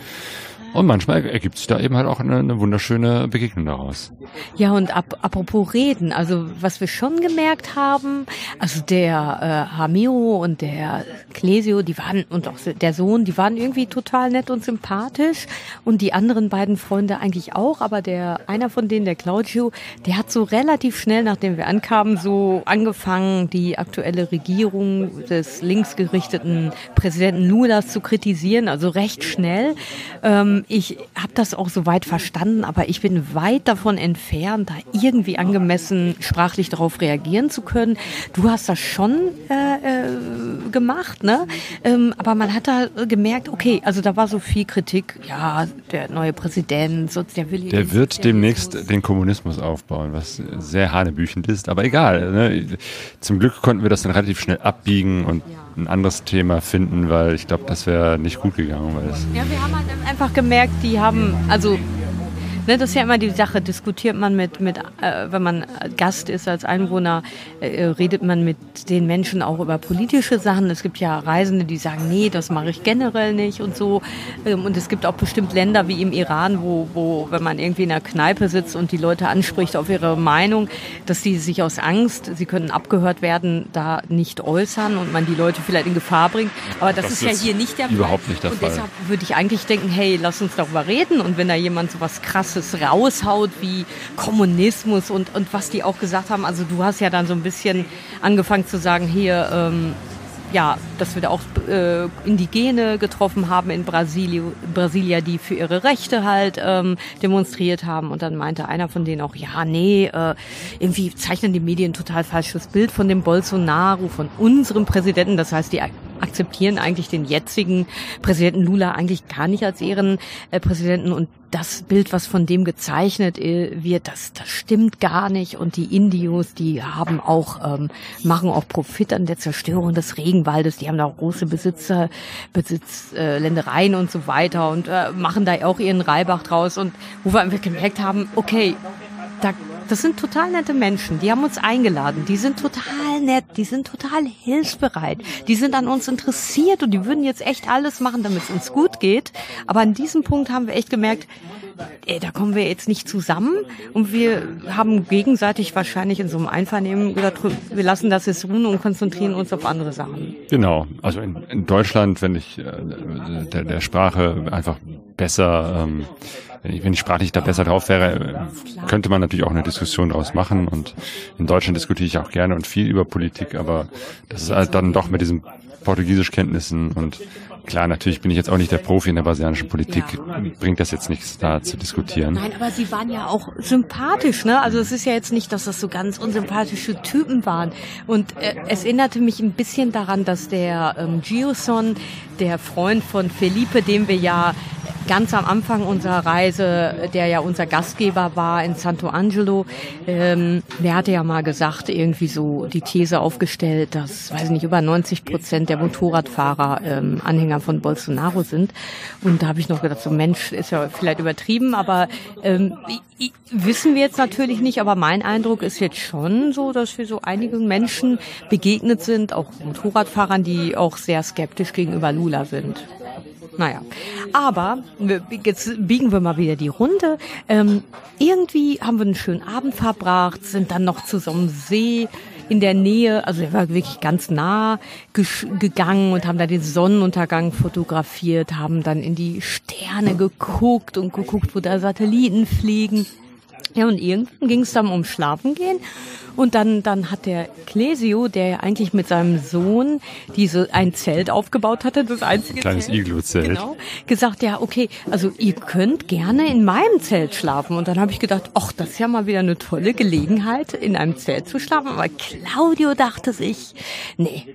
Und manchmal ergibt sich da eben halt auch eine, eine wunderschöne Begegnung daraus. Ja, und ap apropos Reden, also was wir schon gemerkt haben, also der äh, Hamio und der Clesio, die waren, und auch der Sohn, die waren irgendwie total nett und sympathisch. Und die anderen beiden Freunde eigentlich auch, aber der, einer von denen, der Claudio, der hat so relativ schnell, nachdem wir ankamen, so angefangen, die aktuelle Regierung des linksgerichteten Präsidenten Lulas zu kritisieren, also recht schnell. Ähm, ich habe das auch soweit verstanden, aber ich bin weit davon entfernt, da irgendwie angemessen sprachlich darauf reagieren zu können. Du hast das schon äh, äh, gemacht, ne? Ähm, aber man hat da gemerkt, okay, also da war so viel Kritik. Ja, der neue Präsident, so, der will. Der wird demnächst den Kommunismus aufbauen, was sehr hanebüchend ist, aber egal. Ne? Zum Glück konnten wir das dann relativ schnell abbiegen und ja ein anderes Thema finden, weil ich glaube, das wäre nicht gut gegangen. Weil ja, wir haben halt einfach gemerkt, die haben, also Ne, das ist ja immer die Sache, diskutiert man mit, mit äh, wenn man Gast ist als Einwohner, äh, redet man mit den Menschen auch über politische Sachen. Es gibt ja Reisende, die sagen, nee, das mache ich generell nicht und so. Ähm, und es gibt auch bestimmt Länder wie im Iran, wo, wo, wenn man irgendwie in einer Kneipe sitzt und die Leute anspricht auf ihre Meinung, dass sie sich aus Angst, sie können abgehört werden, da nicht äußern und man die Leute vielleicht in Gefahr bringt. Aber das, das ist ja hier nicht der Fall. Überhaupt nicht der und Fall. Und deshalb würde ich eigentlich denken, hey, lass uns darüber reden. Und wenn da jemand so was krass Krasses raushaut wie Kommunismus und, und was die auch gesagt haben. Also du hast ja dann so ein bisschen angefangen zu sagen, hier, ähm, ja, dass wir da auch äh, Indigene getroffen haben in Brasilien, Brasilia, die für ihre Rechte halt ähm, demonstriert haben. Und dann meinte einer von denen auch, ja, nee, äh, irgendwie zeichnen die Medien total falsches Bild von dem Bolsonaro, von unserem Präsidenten. Das heißt, die akzeptieren eigentlich den jetzigen Präsidenten Lula eigentlich gar nicht als Ehrenpräsidenten und das Bild, was von dem gezeichnet äh, wird, das, das stimmt gar nicht. Und die Indios, die haben auch, ähm, machen auch Profit an der Zerstörung des Regenwaldes. Die haben da auch große Besitzer, Besitzländereien äh, und so weiter und äh, machen da auch ihren Reibach draus. Und wo wir einfach gemerkt haben, okay, da das sind total nette Menschen. Die haben uns eingeladen. Die sind total nett. Die sind total hilfsbereit. Die sind an uns interessiert und die würden jetzt echt alles machen, damit es uns gut geht. Aber an diesem Punkt haben wir echt gemerkt, ey, da kommen wir jetzt nicht zusammen und wir haben gegenseitig wahrscheinlich in so einem Einvernehmen gesagt, wir lassen das jetzt ruhen und konzentrieren uns auf andere Sachen. Genau. Also in, in Deutschland, wenn ich äh, der, der Sprache einfach besser ähm, wenn ich, wenn ich sprachlich da besser drauf wäre, könnte man natürlich auch eine Diskussion daraus machen. Und in Deutschland diskutiere ich auch gerne und viel über Politik, aber das ist halt dann doch mit diesen Portugiesischkenntnissen und klar, natürlich bin ich jetzt auch nicht der Profi in der brasilianischen Politik, ja. bringt das jetzt nichts da zu diskutieren. Nein, aber sie waren ja auch sympathisch, ne? Also es ist ja jetzt nicht, dass das so ganz unsympathische Typen waren. Und äh, es erinnerte mich ein bisschen daran, dass der ähm, Gioson, der Freund von Felipe, dem wir ja ganz am Anfang unserer Reise, der ja unser Gastgeber war in Santo Angelo, ähm, der hatte ja mal gesagt, irgendwie so die These aufgestellt, dass, weiß ich nicht, über 90 Prozent der Motorradfahrer ähm, Anhänger von Bolsonaro sind. Und da habe ich noch gedacht, so Mensch, ist ja vielleicht übertrieben, aber ähm, wissen wir jetzt natürlich nicht, aber mein Eindruck ist jetzt schon so, dass wir so einigen Menschen begegnet sind, auch Motorradfahrern, die auch sehr skeptisch gegenüber Lula sind. Naja, aber jetzt biegen wir mal wieder die Runde. Ähm, irgendwie haben wir einen schönen Abend verbracht, sind dann noch zu so See in der Nähe, also er war wirklich ganz nah gegangen und haben da den Sonnenuntergang fotografiert, haben dann in die Sterne geguckt und geguckt, wo da Satelliten fliegen. Ja, und irgendwann ging es dann um Schlafen gehen. Und dann, dann hat der Clesio, der ja eigentlich mit seinem Sohn diese, ein Zelt aufgebaut hatte, das einzige Kleines Zelt, Iglu-Zelt. Genau, gesagt, ja, okay, also ihr könnt gerne in meinem Zelt schlafen. Und dann habe ich gedacht, ach, das ist ja mal wieder eine tolle Gelegenheit, in einem Zelt zu schlafen. Aber Claudio dachte sich, nee,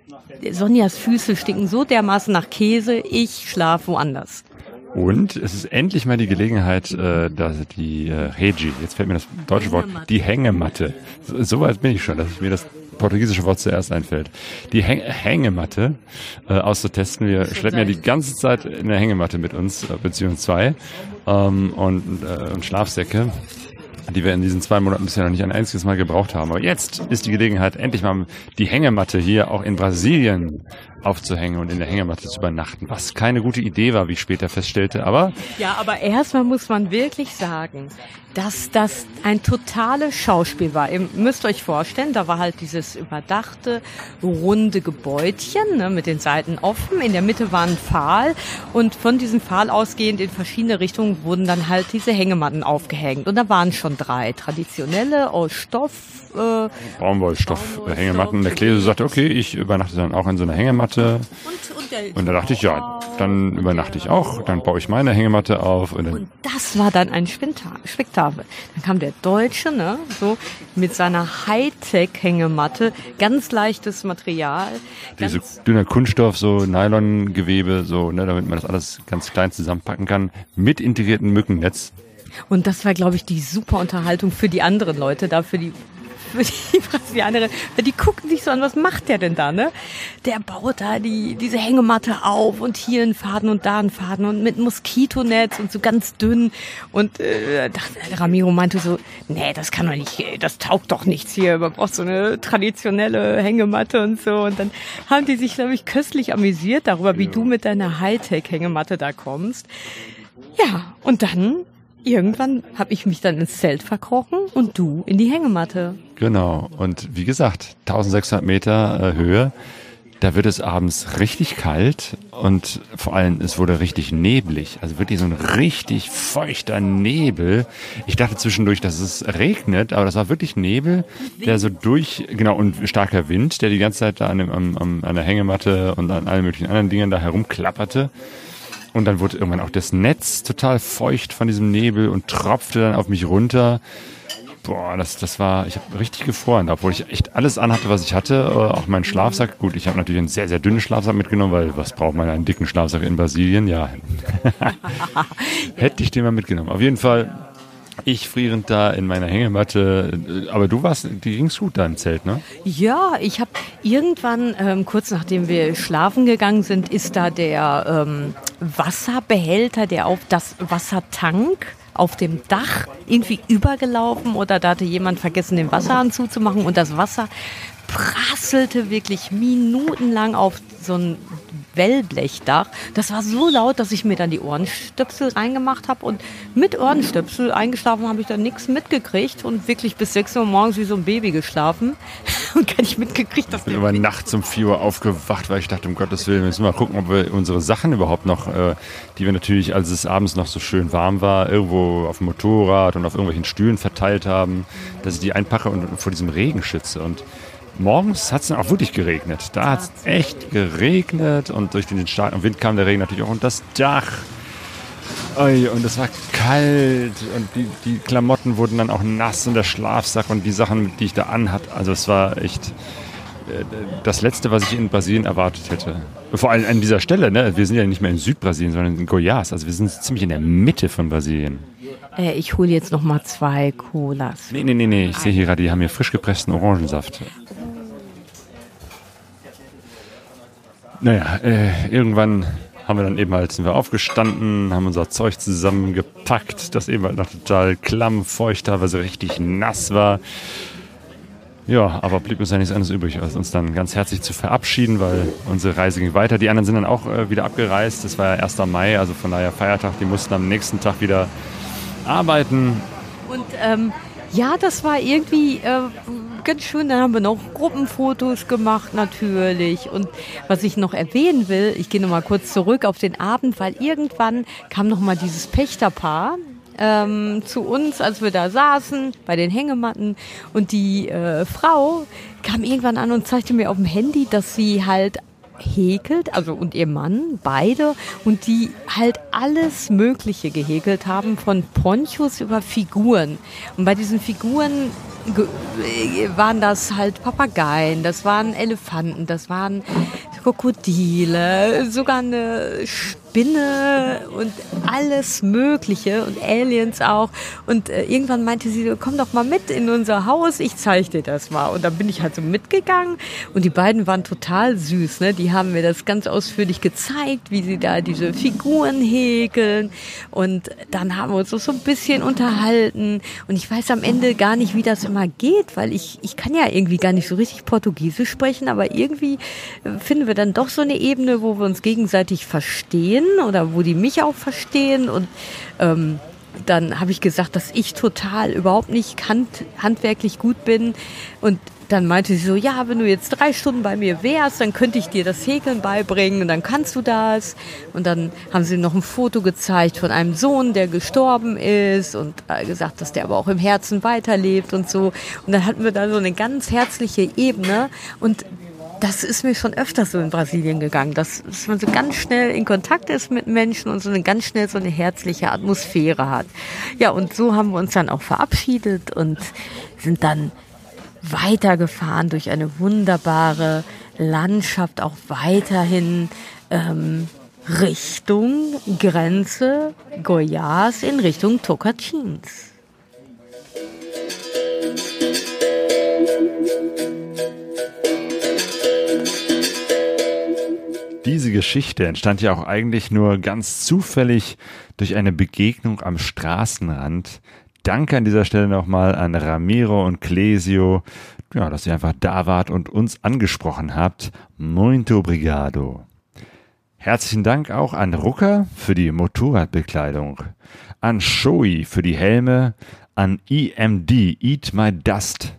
Sonjas Füße stinken so dermaßen nach Käse, ich schlafe woanders. Und es ist endlich mal die Gelegenheit, äh, dass die äh, Regi, jetzt fällt mir das deutsche Wort, die Hängematte. So, so weit bin ich schon, dass mir das portugiesische Wort zuerst einfällt. Die Häng Hängematte äh, auszutesten. Wir schleppen ja die ganze Zeit eine Hängematte mit uns, äh, beziehungsweise zwei, ähm, und, äh, und Schlafsäcke die wir in diesen zwei Monaten bisher noch nicht ein einziges Mal gebraucht haben. Aber jetzt ist die Gelegenheit, endlich mal die Hängematte hier auch in Brasilien aufzuhängen und in der Hängematte zu übernachten, was keine gute Idee war, wie ich später feststellte, aber... Ja, aber erstmal muss man wirklich sagen, dass das ein totales Schauspiel war. Ihr müsst euch vorstellen, da war halt dieses überdachte, runde Gebäudchen ne, mit den Seiten offen, in der Mitte war ein Pfahl und von diesem Pfahl ausgehend in verschiedene Richtungen wurden dann halt diese Hängematten aufgehängt und da waren schon drei traditionelle aus Stoff, äh, Baumwollstoff, Baumwollstoff Hängematten. Der Klese sagte, okay, ich übernachte dann auch in so einer Hängematte. Und, und, und da dachte ich, ja, dann übernachte ich auch, dann baue ich meine Hängematte auf. Und, und das war dann ein Spektakel. Dann kam der Deutsche, ne, so mit seiner Hightech-Hängematte, ganz leichtes Material. Diese dünner Kunststoff, so Nylongewebe, so, ne, damit man das alles ganz klein zusammenpacken kann, mit integriertem Mückennetz. Und das war, glaube ich, die super Unterhaltung für die anderen Leute, da für die für die <laughs> Brasilianerin, die gucken sich so an, was macht der denn da, ne? Der baut da die, diese Hängematte auf und hier einen Faden und da einen Faden und mit Moskitonetz und so ganz dünn. Und äh, dachte, Ramiro meinte so, nee, das kann doch nicht, das taugt doch nichts hier, man braucht so eine traditionelle Hängematte und so. Und dann haben die sich, glaube ich, köstlich amüsiert darüber, wie ja. du mit deiner Hightech-Hängematte da kommst. Ja, und dann irgendwann habe ich mich dann ins Zelt verkrochen und du in die Hängematte. Genau. Und wie gesagt, 1600 Meter äh, Höhe. Da wird es abends richtig kalt und vor allem es wurde richtig neblig. Also wirklich so ein richtig feuchter Nebel. Ich dachte zwischendurch, dass es regnet, aber das war wirklich Nebel, der so durch, genau, und starker Wind, der die ganze Zeit da an, dem, an, an der Hängematte und an allen möglichen anderen Dingen da herumklapperte. Und dann wurde irgendwann auch das Netz total feucht von diesem Nebel und tropfte dann auf mich runter. Boah, das, das war, ich habe richtig gefroren, obwohl ich echt alles anhatte, was ich hatte, äh, auch meinen Schlafsack. Gut, ich habe natürlich einen sehr, sehr dünnen Schlafsack mitgenommen, weil was braucht man einen dicken Schlafsack in Brasilien? Ja, <laughs> hätte ich den mal mitgenommen. Auf jeden Fall ich frierend da in meiner Hängematte. Aber du warst, die ging's gut da im Zelt, ne? Ja, ich habe irgendwann, ähm, kurz nachdem wir schlafen gegangen sind, ist da der ähm, Wasserbehälter, der auf das Wassertank auf dem Dach irgendwie übergelaufen oder da hatte jemand vergessen, den Wasserhahn zuzumachen und das Wasser prasselte wirklich minutenlang auf so ein Wellblechdach. Das war so laut, dass ich mir dann die Ohrenstöpsel reingemacht habe und mit Ohrenstöpsel eingeschlafen habe ich dann nichts mitgekriegt und wirklich bis 6 Uhr morgens wie so ein Baby geschlafen <laughs> und gar nicht mitgekriegt, dass ich bin aber nachts um 4 Uhr aufgewacht, weil ich dachte, um Gottes Willen, wir müssen mal gucken, ob wir unsere Sachen überhaupt noch, äh, die wir natürlich, als es abends noch so schön warm war, irgendwo auf dem Motorrad und auf irgendwelchen Stühlen verteilt haben, dass ich die einpacke und vor diesem Regen schütze und morgens hat es dann auch wirklich geregnet. Da hat es echt geregnet und durch den starken Wind kam der Regen natürlich auch unter das Dach. und es war kalt und die, die Klamotten wurden dann auch nass und der Schlafsack und die Sachen, die ich da anhatte. Also es war echt das Letzte, was ich in Brasilien erwartet hätte. Vor allem an dieser Stelle, ne? Wir sind ja nicht mehr in Südbrasilien, sondern in Goiás. Also wir sind ziemlich in der Mitte von Brasilien. Äh, ich hole jetzt noch mal zwei Colas. Nee, nee, nee, nee. Ich sehe hier gerade, die haben hier frisch gepressten Orangensaft. Naja, äh, irgendwann haben wir dann eben halt, sind wir aufgestanden, haben unser Zeug zusammengepackt, das eben halt noch total klamm, feucht, teilweise richtig nass war. Ja, aber blieb uns ja nichts anderes übrig, als uns dann ganz herzlich zu verabschieden, weil unsere Reise ging weiter. Die anderen sind dann auch äh, wieder abgereist. Das war ja 1. Mai, also von daher Feiertag. Die mussten am nächsten Tag wieder arbeiten. Und ähm, ja, das war irgendwie äh, ganz schön. Dann haben wir noch Gruppenfotos gemacht natürlich. Und was ich noch erwähnen will, ich gehe noch mal kurz zurück auf den Abend, weil irgendwann kam noch mal dieses Pächterpaar ähm, zu uns, als wir da saßen bei den Hängematten. Und die äh, Frau kam irgendwann an und zeigte mir auf dem Handy, dass sie halt häkelt, also und ihr Mann, beide, und die halt alles Mögliche gehäkelt haben, von Ponchos über Figuren. Und bei diesen Figuren waren das halt Papageien, das waren Elefanten, das waren Krokodile, sogar eine Spinne und alles Mögliche und Aliens auch. Und äh, irgendwann meinte sie, komm doch mal mit in unser Haus, ich zeige dir das mal. Und dann bin ich halt so mitgegangen und die beiden waren total süß. Ne? Die haben mir das ganz ausführlich gezeigt, wie sie da diese Figuren häkeln. Und dann haben wir uns so ein bisschen unterhalten. Und ich weiß am Ende gar nicht, wie das immer geht, weil ich, ich kann ja irgendwie gar nicht so richtig Portugiesisch sprechen, aber irgendwie äh, finden wir dann doch so eine Ebene, wo wir uns gegenseitig verstehen oder wo die mich auch verstehen und ähm, dann habe ich gesagt, dass ich total überhaupt nicht hand, handwerklich gut bin und dann meinte sie so, ja, wenn du jetzt drei Stunden bei mir wärst, dann könnte ich dir das Häkeln beibringen und dann kannst du das. Und dann haben sie noch ein Foto gezeigt von einem Sohn, der gestorben ist und gesagt, dass der aber auch im Herzen weiterlebt und so. Und dann hatten wir da so eine ganz herzliche Ebene und das ist mir schon öfters so in Brasilien gegangen, dass, man so ganz schnell in Kontakt ist mit Menschen und so eine ganz schnell so eine herzliche Atmosphäre hat. Ja, und so haben wir uns dann auch verabschiedet und sind dann weitergefahren durch eine wunderbare Landschaft, auch weiterhin ähm, Richtung Grenze Goiás in Richtung Tocantins. Diese Geschichte entstand ja auch eigentlich nur ganz zufällig durch eine Begegnung am Straßenrand. Danke an dieser Stelle nochmal an Ramiro und Clesio, ja, dass ihr einfach da wart und uns angesprochen habt. Muito obrigado. Herzlichen Dank auch an Rucker für die Motorradbekleidung, an Shoei für die Helme, an EMD Eat My Dust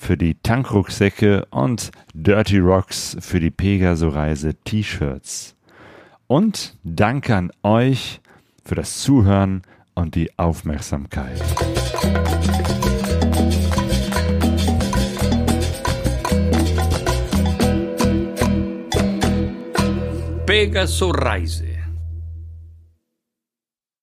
für die Tankrucksäcke und Dirty Rocks für die Pegaso-Reise T-Shirts. Und danke an euch für das Zuhören und die Aufmerksamkeit. Pegaso Reise